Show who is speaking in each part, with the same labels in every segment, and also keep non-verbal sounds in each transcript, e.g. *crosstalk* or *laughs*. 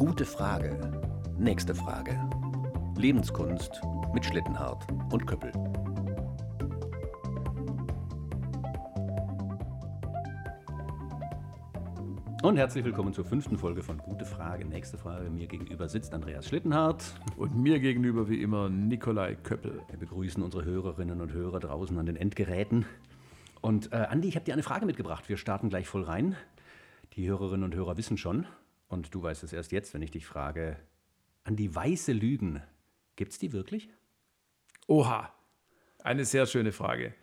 Speaker 1: Gute Frage. Nächste Frage. Lebenskunst mit Schlittenhardt und Köppel. Und herzlich willkommen zur fünften Folge von Gute Frage. Nächste Frage. Mir gegenüber sitzt Andreas Schlittenhardt.
Speaker 2: Und mir gegenüber wie immer Nikolai Köppel.
Speaker 1: Wir begrüßen unsere Hörerinnen und Hörer draußen an den Endgeräten. Und äh, Andi, ich habe dir eine Frage mitgebracht. Wir starten gleich voll rein. Die Hörerinnen und Hörer wissen schon, und du weißt es erst jetzt, wenn ich dich frage, an die weiße Lügen, gibt es die wirklich?
Speaker 2: Oha, eine sehr schöne Frage.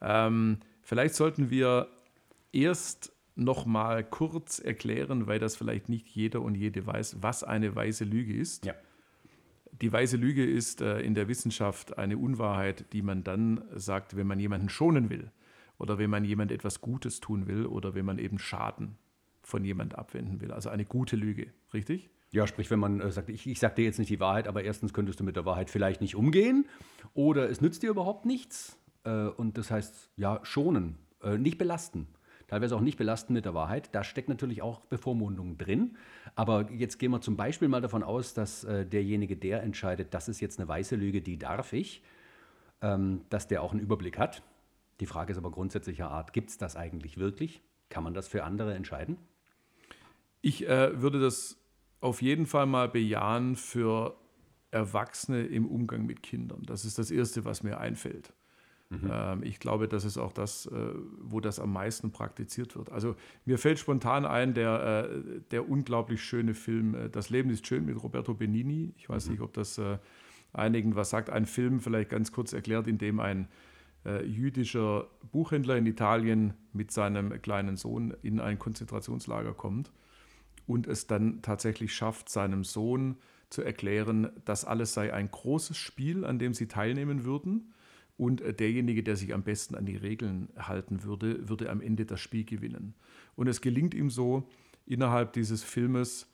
Speaker 2: Ähm, vielleicht sollten wir erst noch mal kurz erklären, weil das vielleicht nicht jeder und jede weiß, was eine weiße Lüge ist.
Speaker 1: Ja.
Speaker 2: Die weiße Lüge ist äh, in der Wissenschaft eine Unwahrheit, die man dann sagt, wenn man jemanden schonen will oder wenn man jemand etwas Gutes tun will oder wenn man eben Schaden von jemand abwenden will. Also eine gute Lüge, richtig?
Speaker 1: Ja, sprich, wenn man äh, sagt, ich, ich sage dir jetzt nicht die Wahrheit, aber erstens könntest du mit der Wahrheit vielleicht nicht umgehen oder es nützt dir überhaupt nichts. Äh, und das heißt, ja, schonen, äh, nicht belasten. Teilweise auch nicht belasten mit der Wahrheit. Da steckt natürlich auch Bevormundung drin. Aber jetzt gehen wir zum Beispiel mal davon aus, dass äh, derjenige, der entscheidet, das ist jetzt eine weiße Lüge, die darf ich, ähm, dass der auch einen Überblick hat. Die Frage ist aber grundsätzlicher Art, gibt es das eigentlich wirklich? Kann man das für andere entscheiden?
Speaker 2: Ich äh, würde das auf jeden Fall mal bejahen für Erwachsene im Umgang mit Kindern. Das ist das Erste, was mir einfällt. Mhm. Ähm, ich glaube, das ist auch das, äh, wo das am meisten praktiziert wird. Also mir fällt spontan ein, der, äh, der unglaublich schöne Film äh, Das Leben ist schön mit Roberto Benini. Ich weiß mhm. nicht, ob das äh, einigen was sagt. Ein Film, vielleicht ganz kurz erklärt, in dem ein äh, jüdischer Buchhändler in Italien mit seinem kleinen Sohn in ein Konzentrationslager kommt und es dann tatsächlich schafft, seinem Sohn zu erklären, das alles sei ein großes Spiel, an dem sie teilnehmen würden. Und äh, derjenige, der sich am besten an die Regeln halten würde, würde am Ende das Spiel gewinnen. Und es gelingt ihm so, innerhalb dieses Filmes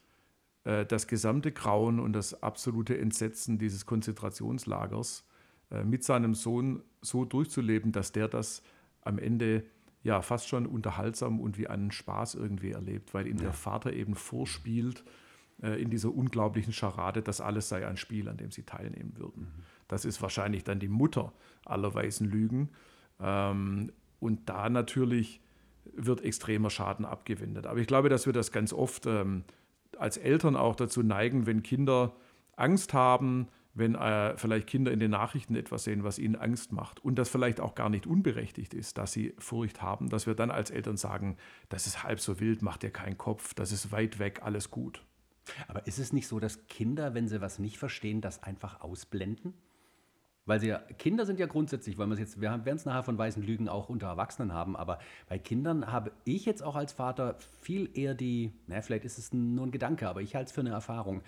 Speaker 2: äh, das gesamte Grauen und das absolute Entsetzen dieses Konzentrationslagers äh, mit seinem Sohn so durchzuleben, dass der das am Ende ja fast schon unterhaltsam und wie einen Spaß irgendwie erlebt, weil ihm ja. der Vater eben vorspielt äh, in dieser unglaublichen Scharade, dass alles sei ein Spiel, an dem sie teilnehmen würden. Mhm. Das ist wahrscheinlich dann die Mutter aller weißen Lügen. Ähm, und da natürlich wird extremer Schaden abgewendet. Aber ich glaube, dass wir das ganz oft ähm, als Eltern auch dazu neigen, wenn Kinder Angst haben, wenn äh, vielleicht Kinder in den Nachrichten etwas sehen, was ihnen Angst macht und das vielleicht auch gar nicht unberechtigt ist, dass sie Furcht haben, dass wir dann als Eltern sagen, das ist halb so wild, macht dir keinen Kopf, das ist weit weg, alles gut.
Speaker 1: Aber ist es nicht so, dass Kinder, wenn sie was nicht verstehen, das einfach ausblenden? Weil sie ja, Kinder sind ja grundsätzlich, weil wir jetzt, wir werden es nachher von weißen Lügen auch unter Erwachsenen haben, aber bei Kindern habe ich jetzt auch als Vater viel eher die, naja, vielleicht ist es nur ein Gedanke, aber ich halte es für eine Erfahrung,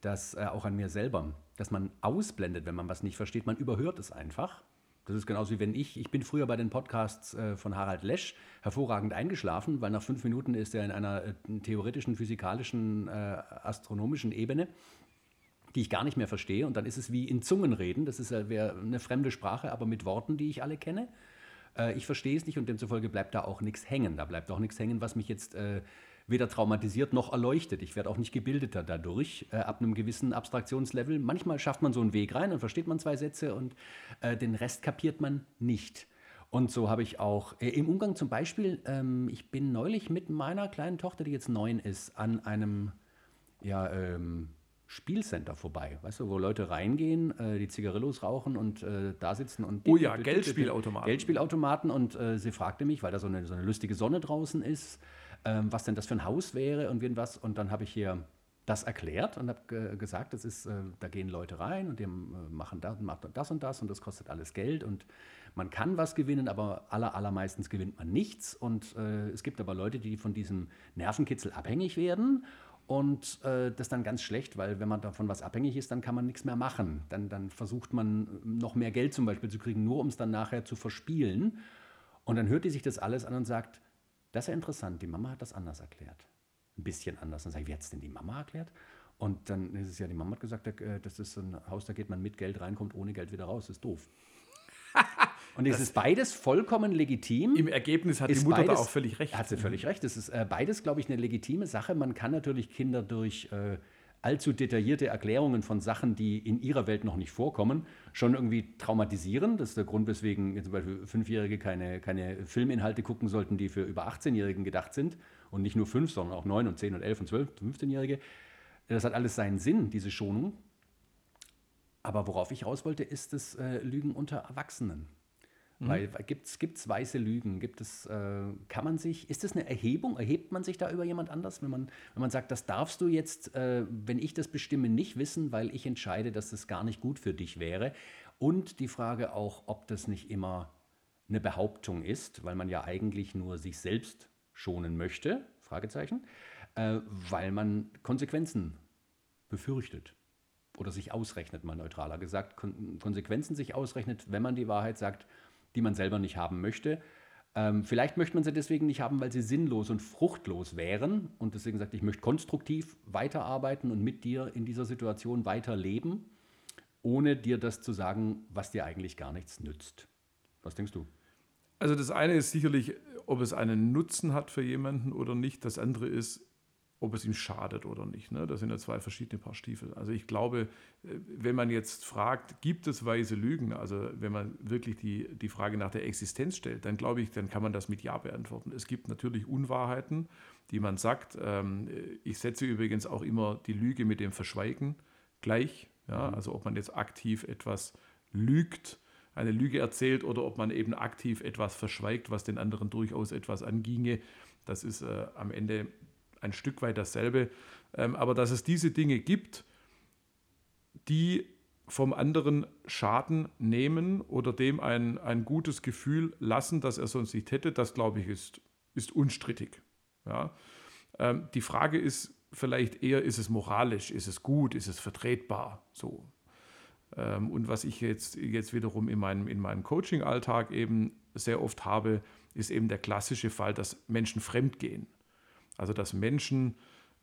Speaker 1: dass äh, auch an mir selber, dass man ausblendet, wenn man was nicht versteht. Man überhört es einfach. Das ist genauso wie wenn ich, ich bin früher bei den Podcasts äh, von Harald Lesch hervorragend eingeschlafen, weil nach fünf Minuten ist er in einer äh, theoretischen, physikalischen, äh, astronomischen Ebene, die ich gar nicht mehr verstehe. Und dann ist es wie in Zungen reden. Das ist eine fremde Sprache, aber mit Worten, die ich alle kenne. Ich verstehe es nicht und demzufolge bleibt da auch nichts hängen. Da bleibt auch nichts hängen, was mich jetzt weder traumatisiert noch erleuchtet. Ich werde auch nicht gebildeter dadurch, äh, ab einem gewissen Abstraktionslevel. Manchmal schafft man so einen Weg rein, dann versteht man zwei Sätze und äh, den Rest kapiert man nicht. Und so habe ich auch äh, im Umgang zum Beispiel, ähm, ich bin neulich mit meiner kleinen Tochter, die jetzt neun ist, an einem ja, ähm, Spielcenter vorbei, weißt du, wo Leute reingehen, äh, die Zigarillos rauchen und äh, da sitzen und.
Speaker 2: Oh ja, Geldspielautomaten.
Speaker 1: Geldspielautomaten und äh, sie fragte mich, weil da so eine, so eine lustige Sonne draußen ist, ähm, was denn das für ein Haus wäre und was. Und dann habe ich hier das erklärt und habe gesagt, das ist, äh, da gehen Leute rein und die äh, machen das, machen das und das und das kostet alles Geld und man kann was gewinnen, aber aller, allermeistens gewinnt man nichts. Und äh, es gibt aber Leute, die von diesem Nervenkitzel abhängig werden und äh, das dann ganz schlecht, weil wenn man davon was abhängig ist, dann kann man nichts mehr machen. Dann, dann versucht man noch mehr Geld zum Beispiel zu kriegen, nur um es dann nachher zu verspielen. Und dann hört die sich das alles an und sagt, das ist ja interessant, die Mama hat das anders erklärt. Ein bisschen anders. Dann sage ich, wie hat es denn die Mama erklärt? Und dann ist es ja, die Mama hat gesagt, äh, das ist ein Haus, da geht man mit Geld rein, kommt ohne Geld wieder raus. Das ist doof. *laughs* Und es ist beides vollkommen legitim.
Speaker 2: Im Ergebnis hat die Mutter beides, da auch völlig recht.
Speaker 1: Hat sie völlig recht. Es ist äh, beides, glaube ich, eine legitime Sache. Man kann natürlich Kinder durch äh, allzu detaillierte Erklärungen von Sachen, die in ihrer Welt noch nicht vorkommen, schon irgendwie traumatisieren. Das ist der Grund, weswegen zum Beispiel Fünfjährige keine, keine Filminhalte gucken sollten, die für über 18-Jährigen gedacht sind und nicht nur fünf, sondern auch neun und zehn und elf und zwölf, 15-Jährige. Das hat alles seinen Sinn, diese Schonung. Aber worauf ich raus wollte, ist das äh, Lügen unter Erwachsenen. Mhm. Weil gibt es weiße Lügen? Gibt es, äh, kann man sich, ist das eine Erhebung? Erhebt man sich da über jemand anders, wenn man, wenn man sagt, das darfst du jetzt, äh, wenn ich das bestimme, nicht wissen, weil ich entscheide, dass das gar nicht gut für dich wäre? Und die Frage auch, ob das nicht immer eine Behauptung ist, weil man ja eigentlich nur sich selbst schonen möchte, Fragezeichen, äh, weil man Konsequenzen befürchtet oder sich ausrechnet, mal neutraler gesagt, Kon Konsequenzen sich ausrechnet, wenn man die Wahrheit sagt, die man selber nicht haben möchte. Ähm, vielleicht möchte man sie deswegen nicht haben, weil sie sinnlos und fruchtlos wären und deswegen sagt, ich möchte konstruktiv weiterarbeiten und mit dir in dieser Situation weiterleben, ohne dir das zu sagen, was dir eigentlich gar nichts nützt. Was denkst du?
Speaker 2: Also das eine ist sicherlich, ob es einen Nutzen hat für jemanden oder nicht. Das andere ist, ob es ihm schadet oder nicht. Ne? Das sind ja zwei verschiedene Paar Stiefel. Also ich glaube, äh, wenn man jetzt fragt, gibt es weise Lügen, also wenn man wirklich die, die Frage nach der Existenz stellt, dann glaube ich, dann kann man das mit Ja beantworten. Es gibt natürlich Unwahrheiten, die man sagt. Ähm, ich setze übrigens auch immer die Lüge mit dem Verschweigen gleich. Ja? Mhm. Also ob man jetzt aktiv etwas lügt, eine Lüge erzählt oder ob man eben aktiv etwas verschweigt, was den anderen durchaus etwas anginge. Das ist äh, am Ende ein Stück weit dasselbe. Ähm, aber dass es diese Dinge gibt, die vom anderen Schaden nehmen oder dem ein, ein gutes Gefühl lassen, das er sonst nicht hätte, das glaube ich ist, ist unstrittig. Ja? Ähm, die Frage ist vielleicht eher, ist es moralisch, ist es gut, ist es vertretbar? So. Ähm, und was ich jetzt, jetzt wiederum in meinem, in meinem Coaching-Alltag eben sehr oft habe, ist eben der klassische Fall, dass Menschen fremdgehen. Also dass Menschen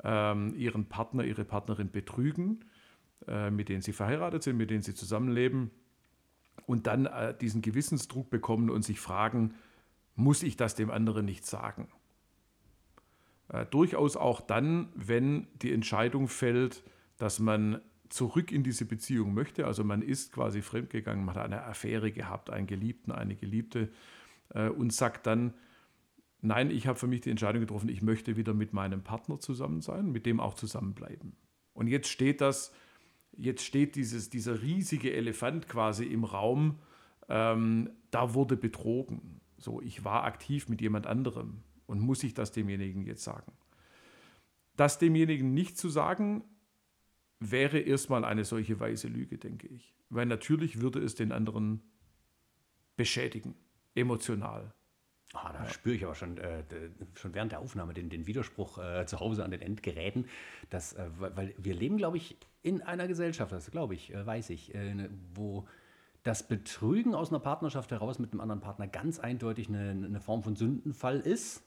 Speaker 2: ähm, ihren Partner, ihre Partnerin betrügen, äh, mit denen sie verheiratet sind, mit denen sie zusammenleben und dann äh, diesen Gewissensdruck bekommen und sich fragen, muss ich das dem anderen nicht sagen? Äh, durchaus auch dann, wenn die Entscheidung fällt, dass man zurück in diese Beziehung möchte. Also man ist quasi fremdgegangen, man hat eine Affäre gehabt, einen Geliebten, eine Geliebte äh, und sagt dann, Nein, ich habe für mich die Entscheidung getroffen, ich möchte wieder mit meinem Partner zusammen sein, mit dem auch zusammenbleiben. Und jetzt steht das, jetzt steht dieses, dieser riesige Elefant quasi im Raum, ähm, da wurde betrogen. So, ich war aktiv mit jemand anderem und muss ich das demjenigen jetzt sagen? Das demjenigen nicht zu sagen, wäre erstmal eine solche weise Lüge, denke ich. Weil natürlich würde es den anderen beschädigen, emotional.
Speaker 1: Ah, da spüre ich aber schon, äh, schon während der Aufnahme den, den Widerspruch äh, zu Hause an den Endgeräten, dass, äh, weil wir leben, glaube ich, in einer Gesellschaft, das glaube ich, äh, weiß ich, äh, ne, wo das Betrügen aus einer Partnerschaft heraus mit einem anderen Partner ganz eindeutig eine, eine Form von Sündenfall ist,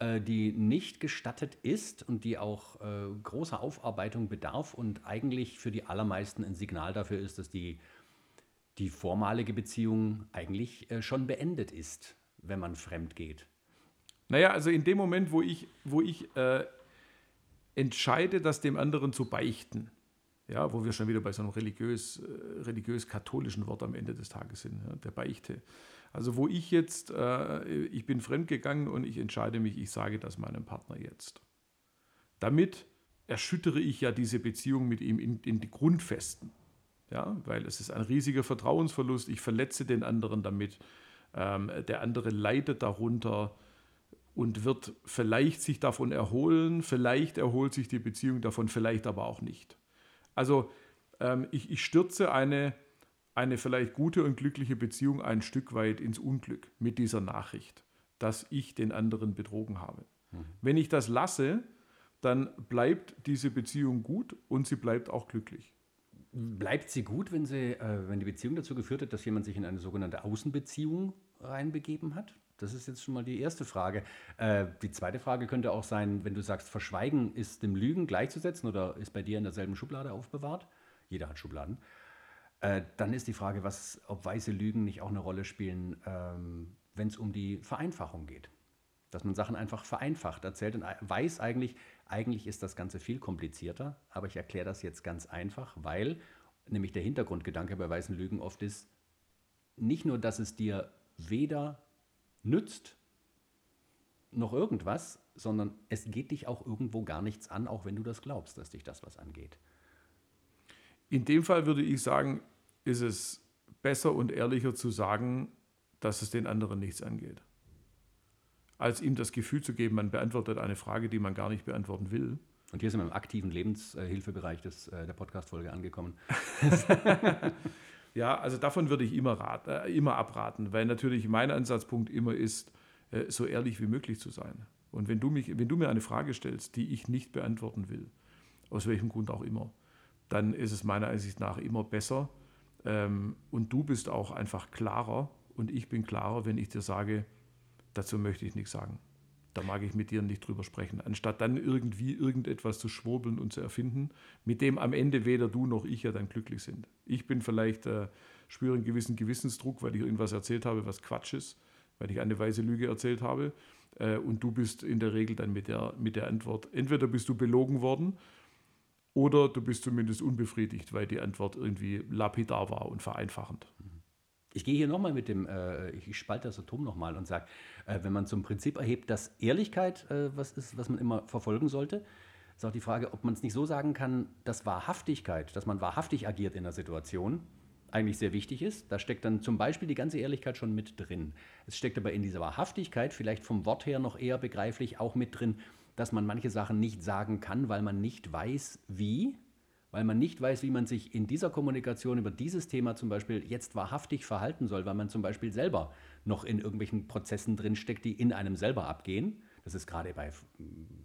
Speaker 1: äh, die nicht gestattet ist und die auch großer Aufarbeitung bedarf und eigentlich für die allermeisten ein Signal dafür ist, dass die, die vormalige Beziehung eigentlich schon beendet ist wenn man fremd geht?
Speaker 2: Naja, also in dem Moment, wo ich, wo ich äh, entscheide, das dem anderen zu beichten, ja, wo wir schon wieder bei so einem religiös, äh, religiös-katholischen Wort am Ende des Tages sind, ja, der Beichte. Also wo ich jetzt, äh, ich bin fremdgegangen und ich entscheide mich, ich sage das meinem Partner jetzt. Damit erschüttere ich ja diese Beziehung mit ihm in, in die Grundfesten. Ja, weil es ist ein riesiger Vertrauensverlust, ich verletze den anderen damit ähm, der andere leidet darunter und wird vielleicht sich davon erholen, vielleicht erholt sich die Beziehung davon, vielleicht aber auch nicht. Also ähm, ich, ich stürze eine, eine vielleicht gute und glückliche Beziehung ein Stück weit ins Unglück mit dieser Nachricht, dass ich den anderen betrogen habe. Mhm. Wenn ich das lasse, dann bleibt diese Beziehung gut und sie bleibt auch glücklich.
Speaker 1: Bleibt sie gut, wenn, sie, äh, wenn die Beziehung dazu geführt hat, dass jemand sich in eine sogenannte Außenbeziehung reinbegeben hat? Das ist jetzt schon mal die erste Frage. Äh, die zweite Frage könnte auch sein, wenn du sagst, Verschweigen ist dem Lügen gleichzusetzen oder ist bei dir in derselben Schublade aufbewahrt. Jeder hat Schubladen. Äh, dann ist die Frage, was, ob weiße Lügen nicht auch eine Rolle spielen, ähm, wenn es um die Vereinfachung geht. Dass man Sachen einfach vereinfacht erzählt und weiß eigentlich, eigentlich ist das Ganze viel komplizierter, aber ich erkläre das jetzt ganz einfach, weil nämlich der Hintergrundgedanke bei weißen Lügen oft ist, nicht nur, dass es dir weder nützt noch irgendwas, sondern es geht dich auch irgendwo gar nichts an, auch wenn du das glaubst, dass dich das was angeht.
Speaker 2: In dem Fall würde ich sagen, ist es besser und ehrlicher zu sagen, dass es den anderen nichts angeht. Als ihm das Gefühl zu geben, man beantwortet eine Frage, die man gar nicht beantworten will.
Speaker 1: Und hier sind wir im aktiven Lebenshilfebereich des, äh, der Podcast-Folge angekommen. *laughs*
Speaker 2: ja, also davon würde ich immer, rat, äh, immer abraten, weil natürlich mein Ansatzpunkt immer ist, äh, so ehrlich wie möglich zu sein. Und wenn du, mich, wenn du mir eine Frage stellst, die ich nicht beantworten will, aus welchem Grund auch immer, dann ist es meiner Ansicht nach immer besser. Ähm, und du bist auch einfach klarer und ich bin klarer, wenn ich dir sage, dazu möchte ich nichts sagen. Da mag ich mit dir nicht drüber sprechen. Anstatt dann irgendwie irgendetwas zu schwurbeln und zu erfinden, mit dem am Ende weder du noch ich ja dann glücklich sind. Ich bin vielleicht, äh, spüre einen gewissen Gewissensdruck, weil ich irgendwas erzählt habe, was Quatsch ist, weil ich eine weise Lüge erzählt habe. Äh, und du bist in der Regel dann mit der, mit der Antwort, entweder bist du belogen worden oder du bist zumindest unbefriedigt, weil die Antwort irgendwie lapidar war und vereinfachend.
Speaker 1: Ich gehe hier nochmal mit dem, äh, ich spalte das Atom nochmal und sage, äh, wenn man zum Prinzip erhebt, dass Ehrlichkeit äh, was ist, was man immer verfolgen sollte, ist auch die Frage, ob man es nicht so sagen kann, dass Wahrhaftigkeit, dass man wahrhaftig agiert in der Situation, eigentlich sehr wichtig ist. Da steckt dann zum Beispiel die ganze Ehrlichkeit schon mit drin. Es steckt aber in dieser Wahrhaftigkeit, vielleicht vom Wort her noch eher begreiflich, auch mit drin, dass man manche Sachen nicht sagen kann, weil man nicht weiß, wie, weil man nicht weiß, wie man sich in dieser Kommunikation über dieses Thema zum Beispiel jetzt wahrhaftig verhalten soll, weil man zum Beispiel selber noch in irgendwelchen Prozessen drinsteckt, die in einem selber abgehen. Das ist gerade bei,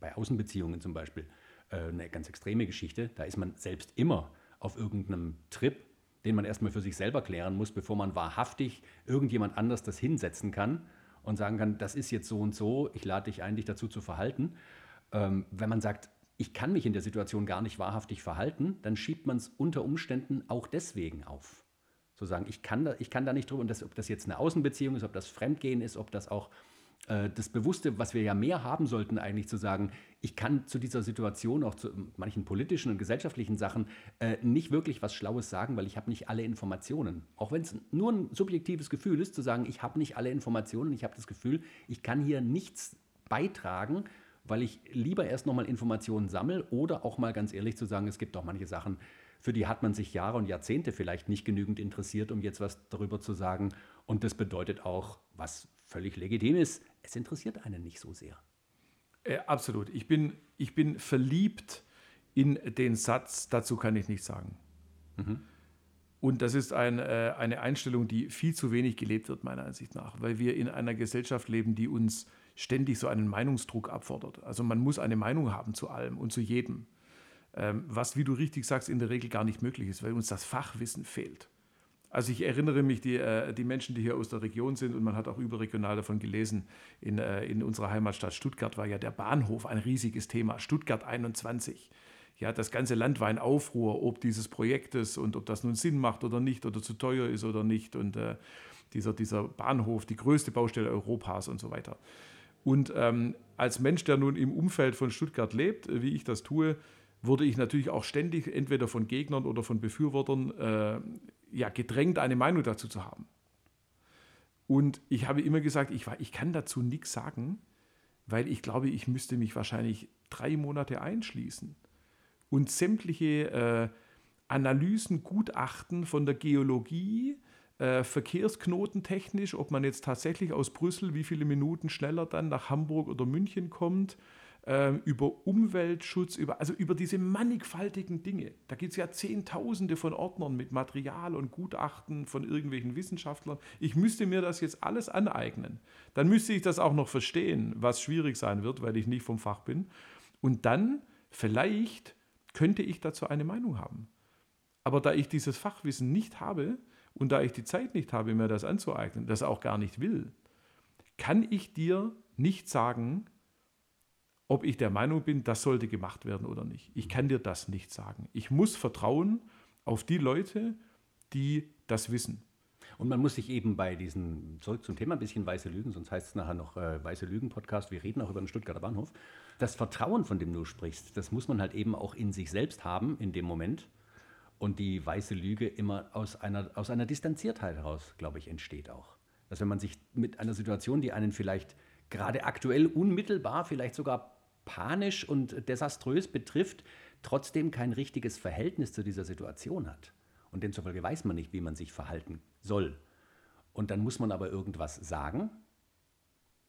Speaker 1: bei Außenbeziehungen zum Beispiel äh, eine ganz extreme Geschichte. Da ist man selbst immer auf irgendeinem Trip, den man erstmal für sich selber klären muss, bevor man wahrhaftig irgendjemand anders das hinsetzen kann und sagen kann, das ist jetzt so und so, ich lade dich ein, dich dazu zu verhalten ähm, wenn man sagt, ich kann mich in der Situation gar nicht wahrhaftig verhalten, dann schiebt man es unter Umständen auch deswegen auf. Zu sagen, ich kann da, ich kann da nicht drüber, und das, ob das jetzt eine Außenbeziehung ist, ob das Fremdgehen ist, ob das auch äh, das Bewusste, was wir ja mehr haben sollten, eigentlich zu sagen, ich kann zu dieser Situation, auch zu manchen politischen und gesellschaftlichen Sachen, äh, nicht wirklich was Schlaues sagen, weil ich habe nicht alle Informationen. Auch wenn es nur ein subjektives Gefühl ist, zu sagen, ich habe nicht alle Informationen, ich habe das Gefühl, ich kann hier nichts beitragen, weil ich lieber erst nochmal Informationen sammle oder auch mal ganz ehrlich zu sagen, es gibt auch manche Sachen, für die hat man sich Jahre und Jahrzehnte vielleicht nicht genügend interessiert, um jetzt was darüber zu sagen. Und das bedeutet auch, was völlig legitim ist, es interessiert einen nicht so sehr.
Speaker 2: Äh, absolut. Ich bin, ich bin verliebt in den Satz, dazu kann ich nichts sagen. Mhm. Und das ist ein, äh, eine Einstellung, die viel zu wenig gelebt wird, meiner Ansicht nach, weil wir in einer Gesellschaft leben, die uns ständig so einen Meinungsdruck abfordert. Also man muss eine Meinung haben zu allem und zu jedem. Ähm, was, wie du richtig sagst, in der Regel gar nicht möglich ist, weil uns das Fachwissen fehlt. Also ich erinnere mich, die, äh, die Menschen, die hier aus der Region sind, und man hat auch überregional davon gelesen, in, äh, in unserer Heimatstadt Stuttgart war ja der Bahnhof ein riesiges Thema, Stuttgart 21. Ja, das ganze Land war in Aufruhr, ob dieses Projektes und ob das nun Sinn macht oder nicht oder zu teuer ist oder nicht. Und äh, dieser, dieser Bahnhof, die größte Baustelle Europas und so weiter. Und ähm, als Mensch, der nun im Umfeld von Stuttgart lebt, äh, wie ich das tue, wurde ich natürlich auch ständig entweder von Gegnern oder von Befürwortern äh, ja, gedrängt, eine Meinung dazu zu haben. Und ich habe immer gesagt, ich, ich kann dazu nichts sagen, weil ich glaube, ich müsste mich wahrscheinlich drei Monate einschließen und sämtliche äh, Analysen, Gutachten von der Geologie, äh, verkehrsknotentechnisch, ob man jetzt tatsächlich aus Brüssel wie viele Minuten schneller dann nach Hamburg oder München kommt, äh, über Umweltschutz, über, also über diese mannigfaltigen Dinge. Da gibt es ja Zehntausende von Ordnern mit Material und Gutachten von irgendwelchen Wissenschaftlern. Ich müsste mir das jetzt alles aneignen. Dann müsste ich das auch noch verstehen, was schwierig sein wird, weil ich nicht vom Fach bin. Und dann vielleicht könnte ich dazu eine Meinung haben. Aber da ich dieses Fachwissen nicht habe, und da ich die Zeit nicht habe, mir das anzueignen, das auch gar nicht will, kann ich dir nicht sagen, ob ich der Meinung bin, das sollte gemacht werden oder nicht. Ich kann dir das nicht sagen. Ich muss vertrauen auf die Leute, die das wissen.
Speaker 1: Und man muss sich eben bei diesen, zurück zum Thema, ein bisschen weiße Lügen, sonst heißt es nachher noch äh, weiße Lügen-Podcast, wir reden auch über den Stuttgarter Bahnhof. Das Vertrauen, von dem du sprichst, das muss man halt eben auch in sich selbst haben in dem Moment. Und die weiße Lüge immer aus einer, aus einer Distanziertheit heraus, glaube ich, entsteht auch. Dass wenn man sich mit einer Situation, die einen vielleicht gerade aktuell unmittelbar, vielleicht sogar panisch und desaströs betrifft, trotzdem kein richtiges Verhältnis zu dieser Situation hat. Und demzufolge weiß man nicht, wie man sich verhalten soll. Und dann muss man aber irgendwas sagen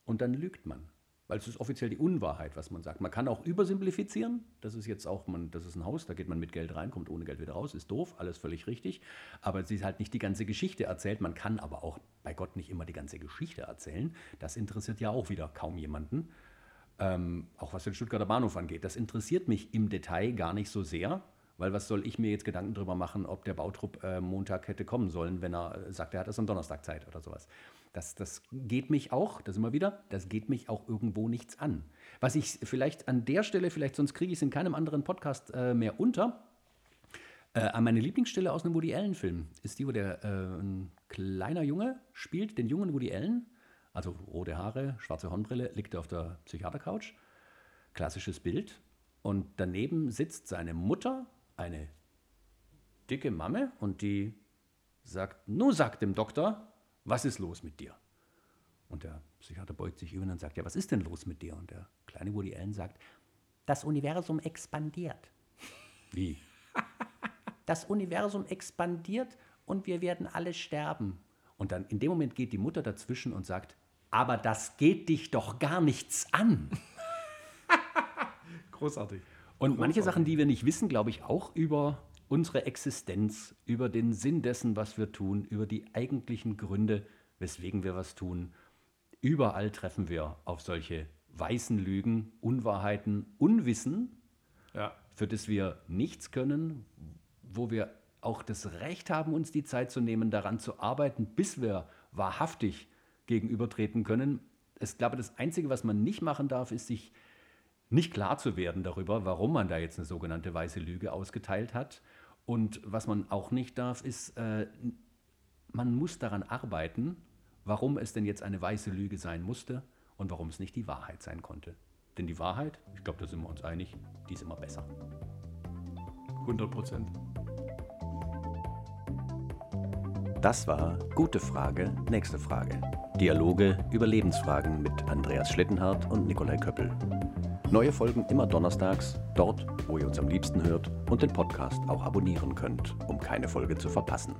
Speaker 1: und dann lügt man. Weil es ist offiziell die Unwahrheit, was man sagt. Man kann auch übersimplifizieren. Das ist jetzt auch, man, das ist ein Haus, da geht man mit Geld rein, kommt ohne Geld wieder raus, ist doof, alles völlig richtig. Aber sie ist halt nicht die ganze Geschichte erzählt. Man kann aber auch bei Gott nicht immer die ganze Geschichte erzählen. Das interessiert ja auch wieder kaum jemanden. Ähm, auch was den Stuttgarter Bahnhof angeht. Das interessiert mich im Detail gar nicht so sehr, weil was soll ich mir jetzt Gedanken darüber machen, ob der Bautrupp äh, Montag hätte kommen sollen, wenn er äh, sagt, er hat es am Donnerstag Zeit oder sowas. Das, das geht mich auch, das immer wieder, das geht mich auch irgendwo nichts an. Was ich vielleicht an der Stelle, vielleicht sonst kriege ich es in keinem anderen Podcast äh, mehr unter, äh, meine Lieblingsstelle aus einem Woody Allen-Film ist die, wo der äh, ein kleiner Junge spielt, den jungen Woody Allen, also rote Haare, schwarze Hornbrille, liegt er auf der Psychiatercouch. Klassisches Bild. Und daneben sitzt seine Mutter, eine dicke Mamme, und die sagt, nun sagt dem Doktor, was ist los mit dir? Und der Psychiater beugt sich über und sagt, ja, was ist denn los mit dir? Und der kleine Woody Allen sagt, das Universum expandiert. Wie? *laughs* Das Universum expandiert und wir werden alle sterben. Und dann in dem Moment geht die Mutter dazwischen und sagt, aber das geht dich doch gar nichts an. *laughs*
Speaker 2: Großartig.
Speaker 1: Und manche Sachen, die wir nicht wissen, glaube ich auch über unsere Existenz, über den Sinn dessen, was wir tun, über die eigentlichen Gründe, weswegen wir was tun. Überall treffen wir auf solche weißen Lügen, Unwahrheiten, Unwissen, ja. für das wir nichts können, wo wir auch das Recht haben, uns die Zeit zu nehmen, daran zu arbeiten, bis wir wahrhaftig gegenübertreten können. Ich glaube, das Einzige, was man nicht machen darf, ist sich nicht klar zu werden darüber, warum man da jetzt eine sogenannte weiße Lüge ausgeteilt hat und was man auch nicht darf, ist, äh, man muss daran arbeiten, warum es denn jetzt eine weiße Lüge sein musste und warum es nicht die Wahrheit sein konnte. Denn die Wahrheit, ich glaube, da sind wir uns einig, die ist immer besser.
Speaker 2: 100 Prozent.
Speaker 1: Das war Gute Frage, nächste Frage. Dialoge über Lebensfragen mit Andreas Schlittenhardt und Nikolai Köppel. Neue Folgen immer donnerstags, dort, wo ihr uns am liebsten hört und den Podcast auch abonnieren könnt, um keine Folge zu verpassen.